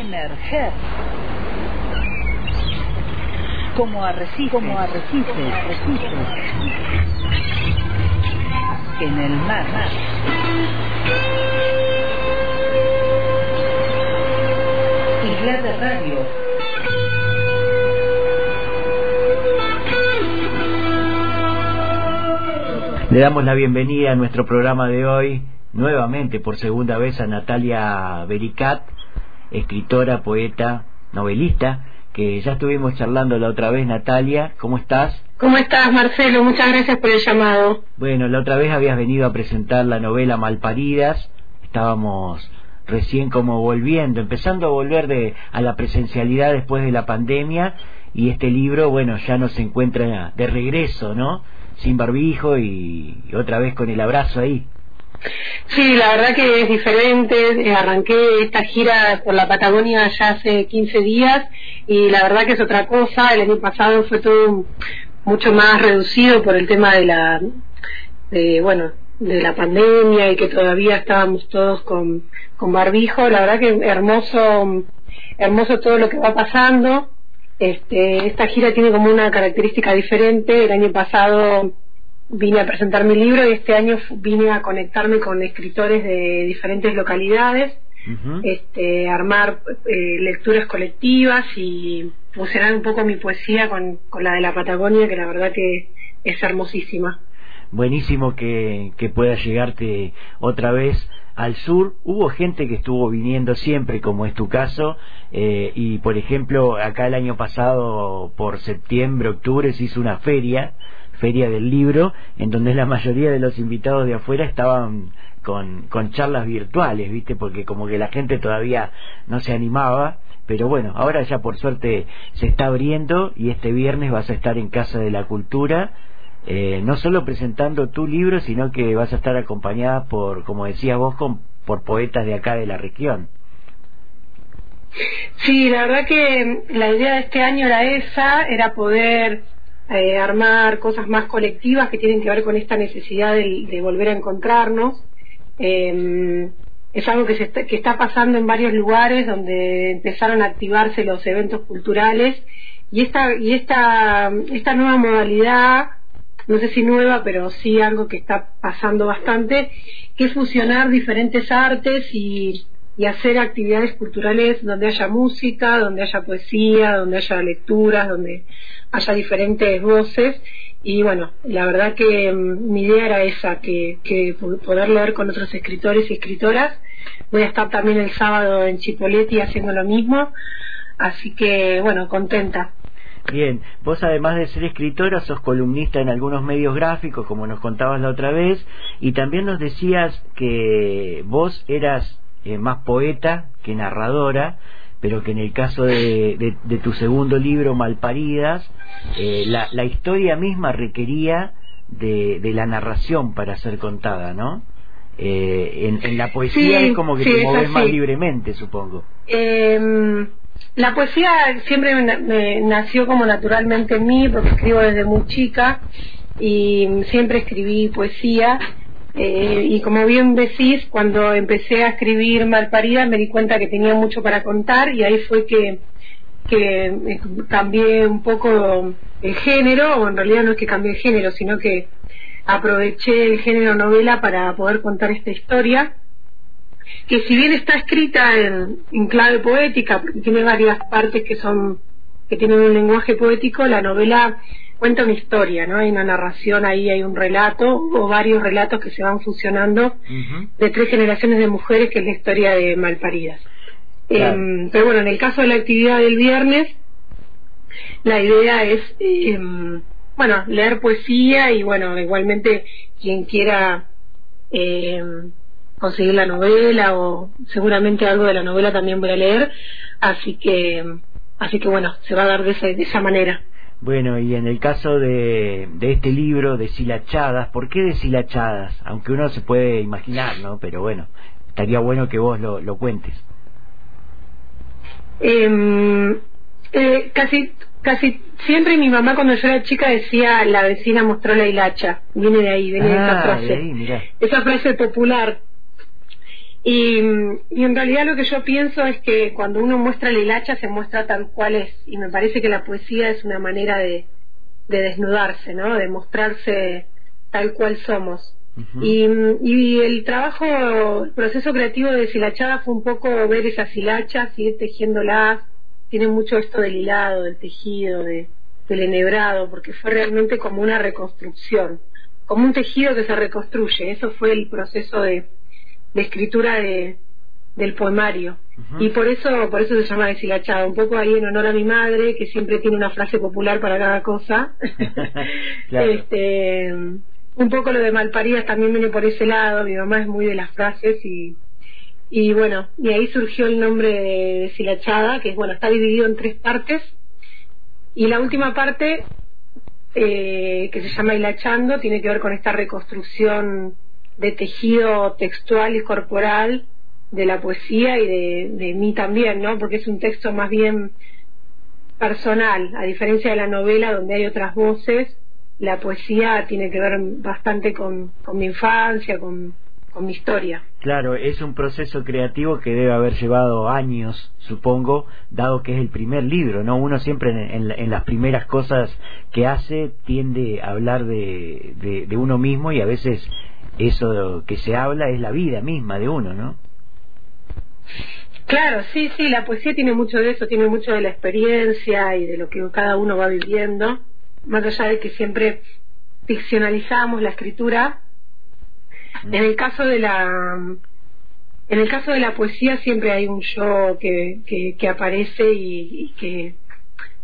emerger como arrecife, como arrecife, arrecife en el mar. Isla de Radio. Le damos la bienvenida a nuestro programa de hoy, nuevamente por segunda vez a Natalia Bericat, escritora, poeta, novelista, que ya estuvimos charlando la otra vez, Natalia. ¿Cómo estás? ¿Cómo estás, Marcelo? Muchas gracias por el llamado. Bueno, la otra vez habías venido a presentar la novela Malparidas. Estábamos recién como volviendo, empezando a volver de, a la presencialidad después de la pandemia y este libro, bueno, ya nos encuentra de regreso, ¿no? sin barbijo y, otra vez con el abrazo ahí. Sí, la verdad que es diferente. Eh, arranqué esta gira por la Patagonia ya hace 15 días y la verdad que es otra cosa. El año pasado fue todo mucho más reducido por el tema de la, de, bueno, de la pandemia y que todavía estábamos todos con, con barbijo. La verdad que hermoso, hermoso todo lo que va pasando. Este, esta gira tiene como una característica diferente. El año pasado vine a presentar mi libro y este año vine a conectarme con escritores de diferentes localidades, este, armar eh, lecturas colectivas y fusionar un poco mi poesía con, con la de la Patagonia, que la verdad que es hermosísima. Buenísimo que, que pueda llegarte otra vez al sur hubo gente que estuvo viniendo siempre, como es tu caso, eh, y por ejemplo, acá el año pasado, por septiembre, octubre, se hizo una feria, feria del libro, en donde la mayoría de los invitados de afuera estaban con, charlas virtuales, ¿viste? Porque como que la gente todavía no se animaba, pero bueno, ahora ya por suerte se está abriendo y este viernes vas a estar en Casa de la Cultura eh, no solo presentando tu libro, sino que vas a estar acompañada por, como decías vos, con, por poetas de acá de la región. Sí, la verdad que la idea de este año era esa, era poder eh, armar cosas más colectivas que tienen que ver con esta necesidad de, volver a encontrarnos. Eh, es algo que, se está, que está pasando en varios lugares donde empezaron a activarse los eventos culturales y esta, y esta, esta nueva modalidad no sé si nueva, pero sí algo que está pasando bastante, que es fusionar diferentes artes y, hacer actividades culturales donde haya música, donde haya poesía, donde haya lecturas, donde haya diferentes voces. Y bueno, la verdad que mm, mi idea era esa, que, que poder leer con otros escritores y escritoras. Voy a estar también el sábado en Chipoleti haciendo lo mismo. Así que, bueno, contenta. Bien, vos además de ser escritora, sos columnista en algunos medios gráficos, como nos contabas la otra vez, y también nos decías que vos eras eh, más poeta que narradora, pero que en el caso de, tu segundo libro, Malparidas, eh, la, historia misma requería de, la narración para ser contada, ¿no? Eh, en, la poesía es como que te mueves más libremente, supongo. Eh, la poesía siempre me, nació como naturalmente en mí, porque escribo desde muy chica y siempre escribí poesía. Eh, y como bien decís, cuando empecé a escribir Malparida me di cuenta que tenía mucho para contar y ahí fue que, que eh, cambié un poco el género, o en realidad no es que cambié el género, sino que aproveché el género novela para poder contar esta historia que si bien está escrita en, clave poética, tiene varias partes que son que tienen un lenguaje poético, la novela cuenta una historia, ¿no? Hay una narración ahí, hay un relato o varios relatos que se van fusionando de tres generaciones de mujeres, que es la historia de Malparidas. Em, pero bueno, en el caso de la actividad del viernes, la idea es, em, bueno, leer poesía y bueno, igualmente quien quiera eh, conseguir la novela o seguramente algo de la novela también voy a leer, así que así que bueno, se va a dar de, de esa manera. Bueno, y en el caso de, de este libro, Deshilachadas, ¿por qué Deshilachadas? Aunque uno se puede imaginar, ¿no? Pero bueno, estaría bueno que vos lo, lo cuentes. Em, eh, casi casi siempre mi mamá cuando yo era chica decía la vecina mostró la hilacha viene de ahí viene de esa ah, frase esa frase popular Y, y, en realidad lo que yo pienso es que cuando uno muestra la hilacha se muestra tal cual es. Y me parece que la poesía es una manera de, de desnudarse, ¿no? De mostrarse tal cual somos. y, y, el trabajo, el proceso creativo de deshilachada fue un poco ver esas hilachas, ir tejiéndolas. Tiene mucho esto del hilado, del tejido, de, del enhebrado, porque fue realmente como una reconstrucción, como un tejido que se reconstruye. Eso fue el proceso de, de escritura de, del poemario. Y por eso, por eso se llama deshilachada, un poco ahí en honor a mi madre, que siempre tiene una frase popular para cada cosa. este, un poco lo de malparidas también viene por ese lado, mi mamá es muy de las frases y, y bueno, y ahí surgió el nombre de deshilachada, que bueno, está dividido en tres partes, y la última parte, eh, que se llama hilachando, tiene que ver con esta reconstrucción de tejido textual y corporal de la poesía y de, de mí también, ¿no? Porque es un texto más bien personal, a diferencia de la novela donde hay otras voces, la poesía tiene que ver bastante con, con mi infancia, con, con mi historia. Claro, es un proceso creativo que debe haber llevado años, supongo, dado que es el primer libro, ¿no? Uno siempre en, las primeras cosas que hace tiende a hablar de, de, uno mismo y a veces eso que se habla es la vida misma de uno, ¿no? Claro, sí, sí, la poesía tiene mucho de eso, tiene mucho de la experiencia y de lo que cada uno va viviendo, más allá de que siempre ficcionalizamos la escritura. Mm. En el caso de la en el caso de la poesía siempre hay un yo que, que, que aparece y, y, que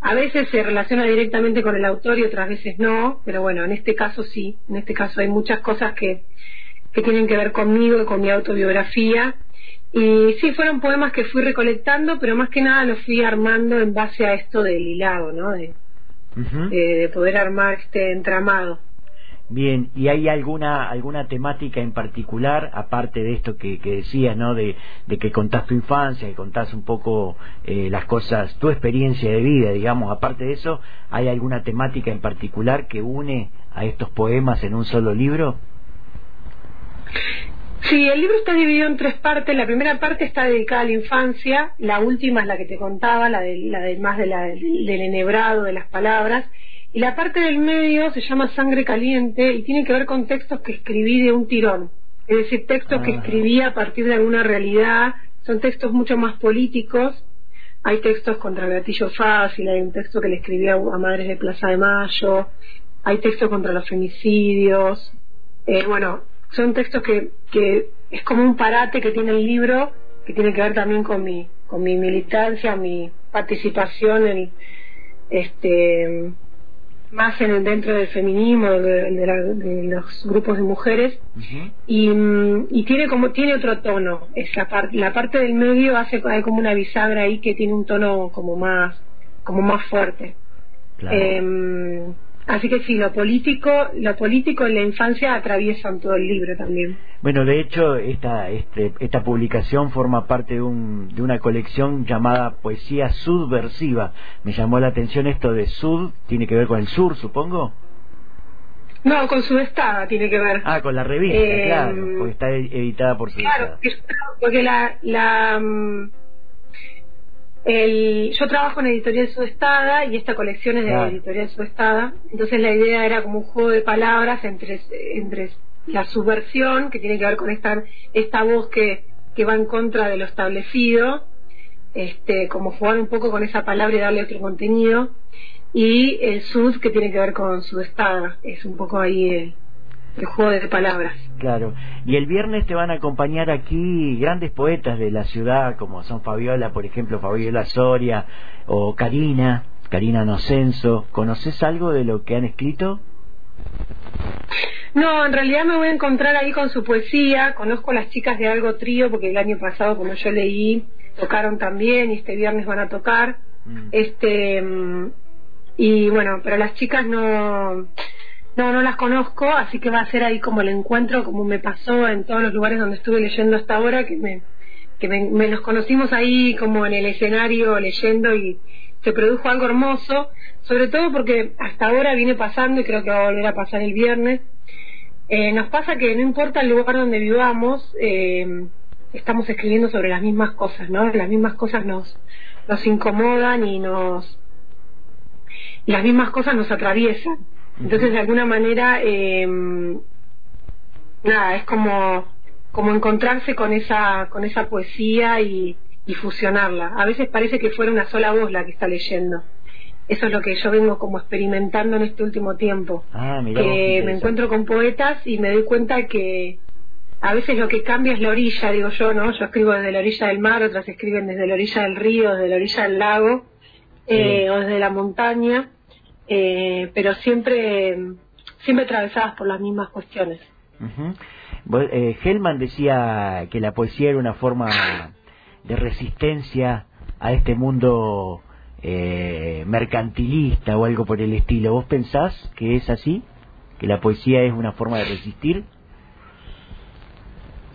a veces se relaciona directamente con el autor y otras veces no, pero bueno, en este caso sí, en este caso hay muchas cosas que, que tienen que ver conmigo y con mi autobiografía y sí, fueron poemas que fui recolectando, pero más que nada los fui armando en base a esto del hilado, ¿no? De, de, poder armar este entramado. Bien, ¿y hay alguna alguna temática en particular, aparte de esto que, decías, ¿no? De, de, que contás tu infancia, que contás un poco eh, las cosas, tu experiencia de vida, digamos, aparte de eso, ¿hay alguna temática en particular que une a estos poemas en un solo libro? Sí, el libro está dividido en tres partes. La primera parte está dedicada a la infancia, la última es la que te contaba, la de, la de más del enhebrado de las palabras, y la parte del medio se llama Sangre Caliente y tiene que ver con textos que escribí de un tirón, es decir, textos que ah. escribí a partir de alguna realidad, son textos mucho más políticos. Hay textos contra el gatillo fácil, hay un texto que le escribí a, Madres de Plaza de Mayo, hay textos contra los femicidios. Eh, bueno, son textos que, que es como un parate que tiene el libro, que tiene que ver también con mi, con mi militancia, mi participación en este más en el, dentro del feminismo de, de, los grupos de mujeres y, y, tiene como tiene otro tono esa parte la parte del medio hace hay como una bisagra ahí que tiene un tono como más como más fuerte claro. eh, Así que sí, lo político, lo político en la infancia atraviesan todo el libro también. Bueno, de hecho, esta, este, esta publicación forma parte de, un, de una colección llamada Poesía Subversiva. Me llamó la atención esto de Sud, tiene que ver con el sur, supongo. No, con Sudestada tiene que ver. Ah, con la revista, eh, claro, porque está editada por Sudestada. Claro, porque la, la mm, el, yo trabajo en Editorial Sudestada y esta colección es de la Editorial Sudestada. Entonces la idea era como un juego de palabras entre, entre la subversión, que tiene que ver con esta, esta voz que, que va en contra de lo establecido, este, como jugar un poco con esa palabra y darle otro contenido, y el sud, que tiene que ver con Sudestada. Es un poco ahí el, el juego de palabras. Claro. Y el viernes te van a acompañar aquí grandes poetas de la ciudad, como son Fabiola, por ejemplo, Fabiola Soria o Karina, Karina Nocenso. ¿Conoces algo de lo que han escrito? No, en realidad me voy a encontrar ahí con su poesía. Conozco a las chicas de Algo Trío porque el año pasado, como yo leí, tocaron también y este viernes van a tocar. Mm. Este mm, y bueno, pero las chicas no no, no las conozco, así que va a ser ahí como el encuentro, como me pasó en todos los lugares donde estuve leyendo hasta ahora, que me, que me, nos conocimos ahí como en el escenario leyendo y se produjo algo hermoso, sobre todo porque hasta ahora viene pasando y creo que va a volver a pasar el viernes. Eh, nos pasa que no importa el lugar donde vivamos, eh, estamos escribiendo sobre las mismas cosas, ¿no? Las mismas cosas nos, nos incomodan y nos las mismas cosas nos atraviesan. Entonces, de alguna manera, eh, nada, es como, como encontrarse con esa, con esa poesía y, y fusionarla. A veces parece que fuera una sola voz la que está leyendo. Eso es lo que yo vengo como experimentando en este último tiempo. Ah, mirá que me encuentro con poetas y me doy cuenta que a veces lo que cambia es la orilla, digo yo, ¿no? Yo escribo desde la orilla del mar, otras escriben desde la orilla del río, desde la orilla del lago, eh, Sí. o desde la montaña, eh, pero siempre, siempre atravesadas por las mismas cuestiones. Ujú. Vos, eh, Hellman decía que la poesía era una forma de resistencia a este mundo eh, mercantilista o algo por el estilo. ¿Vos pensás que es así? ¿Que la poesía es una forma de resistir?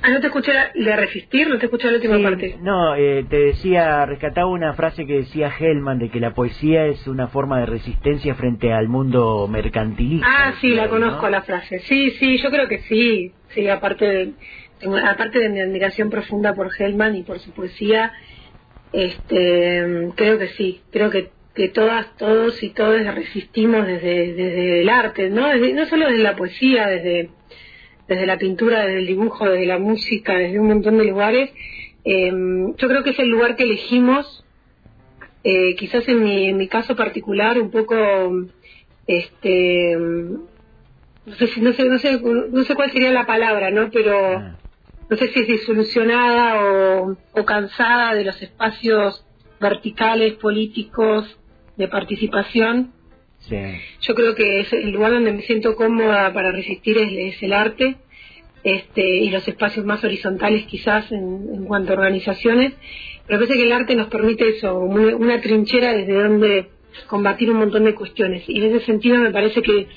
Ah, no te escuché la, de resistir, no te escuché la última Sí, parte. No, eh, te decía, rescataba una frase que decía Hellman de que la poesía es una forma de resistencia frente al mundo mercantilista. Ah, sí, la conozco ¿no? la frase. Sí, sí, yo creo que sí. Sí, aparte de, tengo- aparte de mi admiración profunda por Hellman y por su poesía, este, creo que sí. Creo que, que todas, todos y todas resistimos desde, desde el arte, ¿no? Desde- no solo desde la poesía, desde, desde la pintura, desde el dibujo, desde la música, desde un montón de lugares. Eh, yo creo que es el lugar que elegimos eh, quizás en mi, en mi caso particular un poco este no sé no sé no sé no sé cuál sería la palabra no pero no sé si es disolucionada o cansada de los espacios verticales políticos de participación sí. yo creo que es el lugar donde me siento cómoda para resistir es, es el arte este, y los espacios más horizontales quizás en, en cuanto a organizaciones, pero parece que el arte nos permite eso, una, una trinchera desde donde combatir un montón de cuestiones. Y en ese sentido me parece que,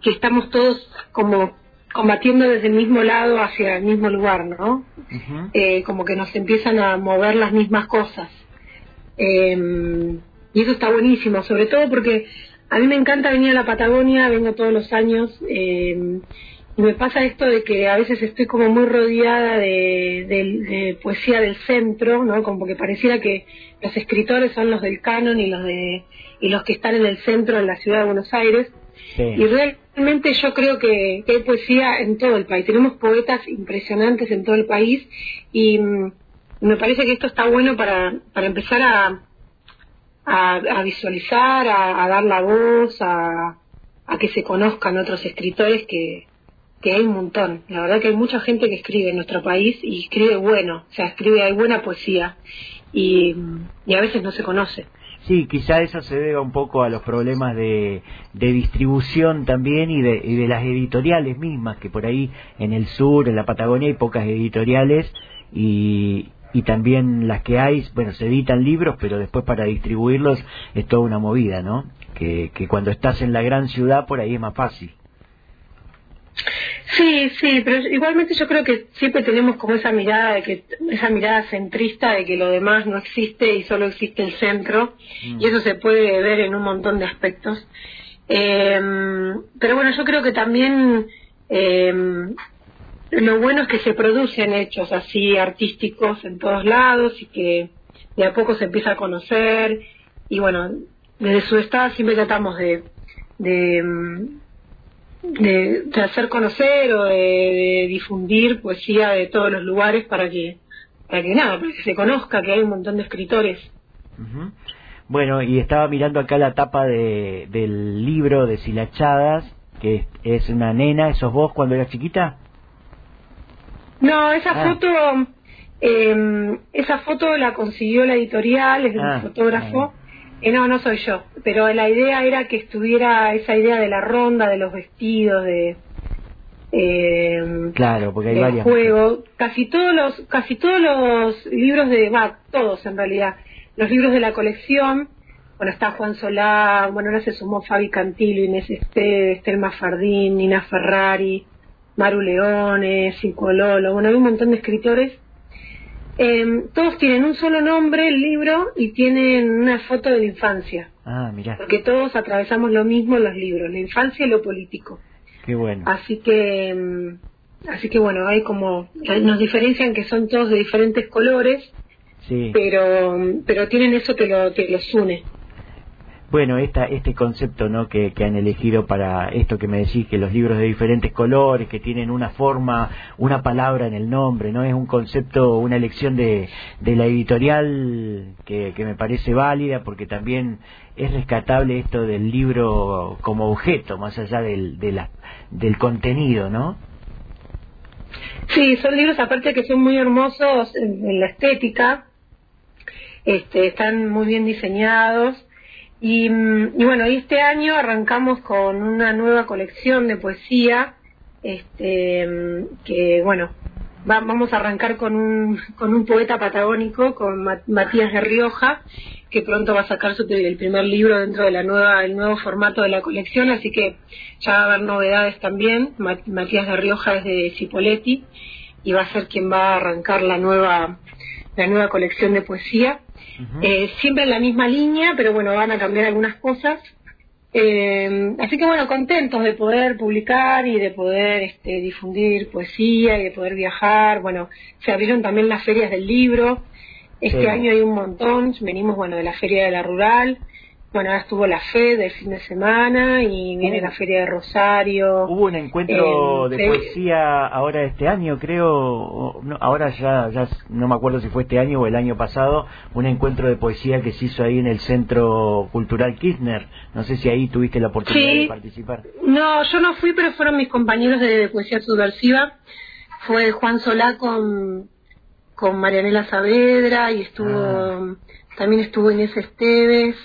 que estamos todos como combatiendo desde el mismo lado hacia el mismo lugar, ¿no? Eh, como que nos empiezan a mover las mismas cosas. Eh, y eso está buenísimo, sobre todo porque a mí me encanta venir a la Patagonia, vengo todos los años, eh, y me pasa esto de que a veces estoy como muy rodeada de, de- de poesía del centro, ¿no? Como que pareciera que los escritores son los del canon y los de y los que están en el centro en la ciudad de Buenos Aires. Sí. Y realmente yo creo que, que hay poesía en todo el país. Tenemos poetas impresionantes en todo el país y mm, me parece que esto está bueno para, para empezar a, a, a visualizar, a, a dar la voz, a, a que se conozcan otros escritores que, que hay un montón. La verdad que hay mucha gente que escribe en nuestro país y escribe bueno, o sea, escribe, hay buena poesía y, y a veces no se conoce. Sí, quizá eso se deba un poco a los problemas de, de distribución también y de, y de las editoriales mismas, que por ahí en el sur, en la Patagonia, hay pocas editoriales y, y también las que hay, bueno, se editan libros, pero después para distribuirlos es toda una movida, ¿no? Que, que cuando estás en la gran ciudad por ahí es más fácil. Sí, sí, pero igualmente yo creo que siempre tenemos como esa mirada de que esa mirada centrista de que lo demás no existe y solo existe el centro Mm. y eso se puede ver en un montón de aspectos. Eh, pero bueno, yo creo que también eh, lo bueno es que se producen hechos así artísticos en todos lados y que de a poco se empieza a conocer y bueno, desde su estado siempre tratamos de, de mm, de, de hacer conocer o de, de difundir poesía de todos los lugares para que para que nada, para que se conozca que hay un montón de escritores. Ujú. Bueno, y estaba mirando acá la tapa de, del libro de Silachadas, que es, una nena, ¿sos vos cuando eras chiquita? No, esa Ah. foto eh, esa foto la consiguió la editorial, es de Ah, un fotógrafo. ah. Eh, no, no soy yo, pero la idea era que estuviera esa idea de la ronda, de los vestidos, de eh, Claro, porque hay varias. juego. Casi todos los, casi todos los libros de, va, todos en realidad, los libros de la colección, bueno, está Juan Solá, bueno, ahora se sumó Fabi Cantillo, Inés Este, Estelma Fardín, Nina Ferrari, Maru Leones, Lolo, bueno, hay un montón de escritores. Eh, todos tienen un solo nombre, el libro, y tienen una foto de la infancia, Ah, mirá, porque todos atravesamos lo mismo en los libros, la infancia y lo político. qué bueno. Así que, mm, así que bueno, hay como, nos diferencian que son todos de diferentes colores, pero, pero tienen eso que, lo, que los une bueno, esta, este concepto ¿no? Que, han elegido para esto que me decís, que los libros de diferentes colores, que tienen una forma, una palabra en el nombre, ¿no? Es un concepto, una elección de, de la editorial que, me parece válida porque también es rescatable esto del libro como objeto, más allá del, de la, del contenido, ¿no? Sí, son libros aparte que son muy hermosos en, la estética, este, están muy bien diseñados y, bueno, este año arrancamos con una nueva colección de poesía, este, que bueno, vamos a arrancar con un, con un poeta patagónico, con Matías de Rioja, que pronto va a sacar su, el primer libro dentro de la nueva, el nuevo formato de la colección, así que ya va a haber novedades también. Matías de Rioja es de Cipoletti y va a ser quien va a arrancar la nueva, la nueva colección de poesía. Eh, siempre en la misma línea, pero bueno, van a cambiar algunas cosas. Eh, así que bueno, contentos de poder publicar y de poder este, difundir poesía y de poder viajar. Bueno, se abrieron también las ferias del libro. Este año hay un montón. Venimos, bueno, de la Feria de la Rural, bueno, ahora estuvo la FE del fin de semana y viene la Feria de Rosario. Hubo un encuentro de poesía ahora este año, creo, ahora ya, ya no me acuerdo si fue este año o el año pasado, un encuentro de poesía que se hizo ahí en el Centro Cultural Kirchner. No sé si ahí tuviste la oportunidad de participar. No, yo no fui, pero fueron mis compañeros de poesía subversiva. Fue Juan Solá con, con Marianela Saavedra y estuvo, ah. también estuvo Inés Esteves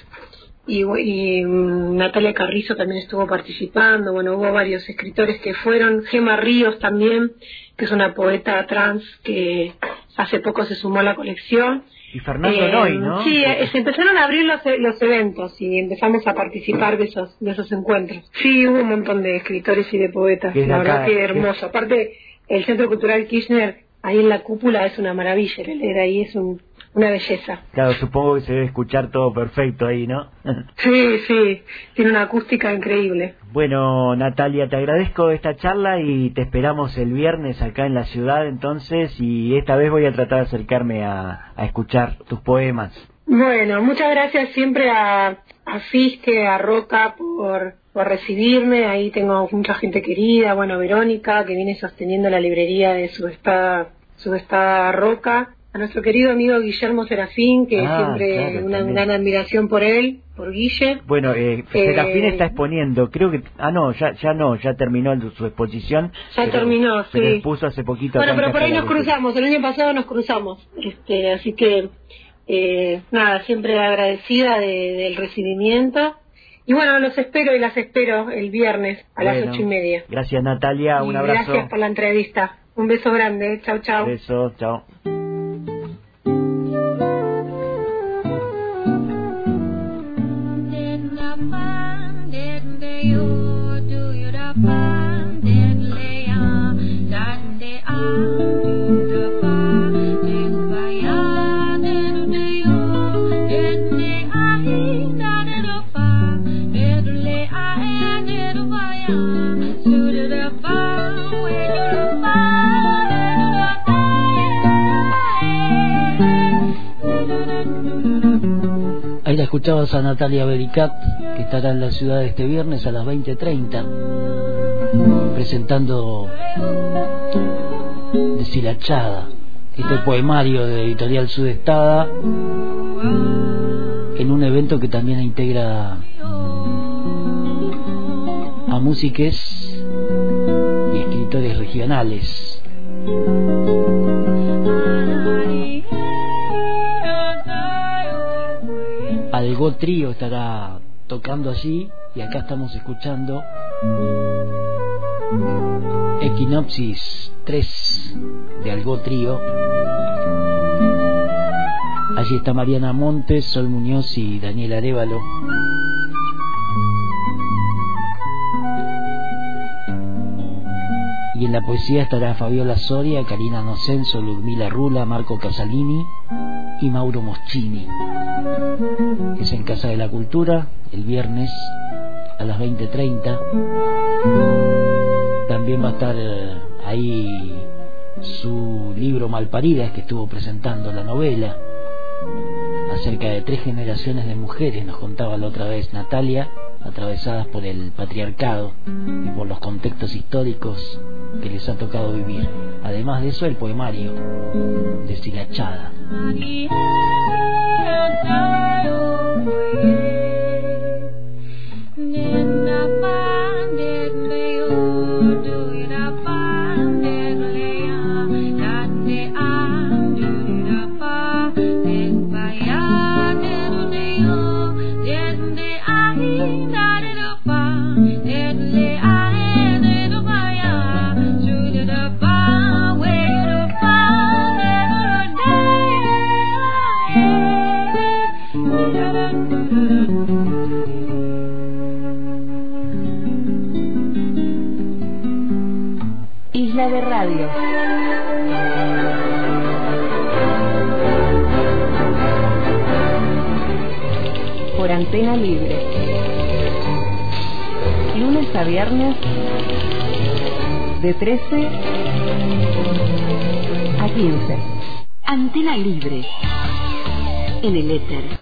y, mm, Natalia Carrizo también estuvo participando, bueno, hubo varios escritores que fueron, Gema Ríos también, que es una poeta trans que hace poco se sumó a la colección. Y Fernando eh, ¿no? Sí, eh, se empezaron a abrir los, los eventos y empezamos a participar de esos, de esos encuentros. Sí, hubo un montón de escritores y de poetas, la verdad que hermoso. Aparte, el Centro Cultural Kirchner, ahí en la cúpula, es una maravilla, leer ahí es un, una belleza. Claro, supongo que se debe escuchar todo perfecto ahí, ¿no? sí, sí, tiene una acústica increíble. Bueno, Natalia, te agradezco esta charla y te esperamos el viernes acá en la ciudad entonces y esta vez voy a tratar de acercarme a, escuchar tus poemas. Bueno, muchas gracias siempre a, a Fiske, a Roca por, por recibirme, ahí tengo mucha gente querida, bueno, Verónica que viene sosteniendo la librería de su Subestada Roca, a nuestro querido amigo Guillermo Serafín, que ah, siempre una gran admiración por él, por Guille. Bueno, eh, Serafín eh, está exponiendo, creo que, ah no, ya ya no, ya terminó su exposición. Ya terminó, sí. Pero expuso hace poquito. Bueno, pero por ahí nos cruzamos, el año pasado nos cruzamos, este, así que eh, nada, siempre agradecida del recibimiento. Y bueno, los espero y las espero el viernes a las ocho y media. Gracias Natalia, un abrazo. Gracias por la entrevista. Un beso grande, chao, chao. Beso, chao. Escuchabas a Natalia Bericat, que estará en la ciudad este viernes a las 20.30, presentando Deshilachada, este poemario de Editorial Sudestada, en un evento que también integra a músiques y escritores regionales. Algo Trío estará tocando allí y acá estamos escuchando Equinopsis 3 de Algo Trío. Allí está Mariana Montes, Sol Muñoz y Daniel Arevalo. Y en la poesía estará Fabiola Soria, Karina Nocenso, Ludmila Rula, Marco Casalini y Mauro Moschini. Es en Casa de la Cultura, el viernes a las 20.30. También va a estar eh, ahí su libro Malparidas que estuvo presentando la novela acerca de tres generaciones de mujeres, nos contaba la otra vez Natalia, atravesadas por el patriarcado y por los contextos históricos que les ha tocado vivir. Además de eso, el poemario Deshilachada. Isla de 13 a 15. Antena libre. En el éter.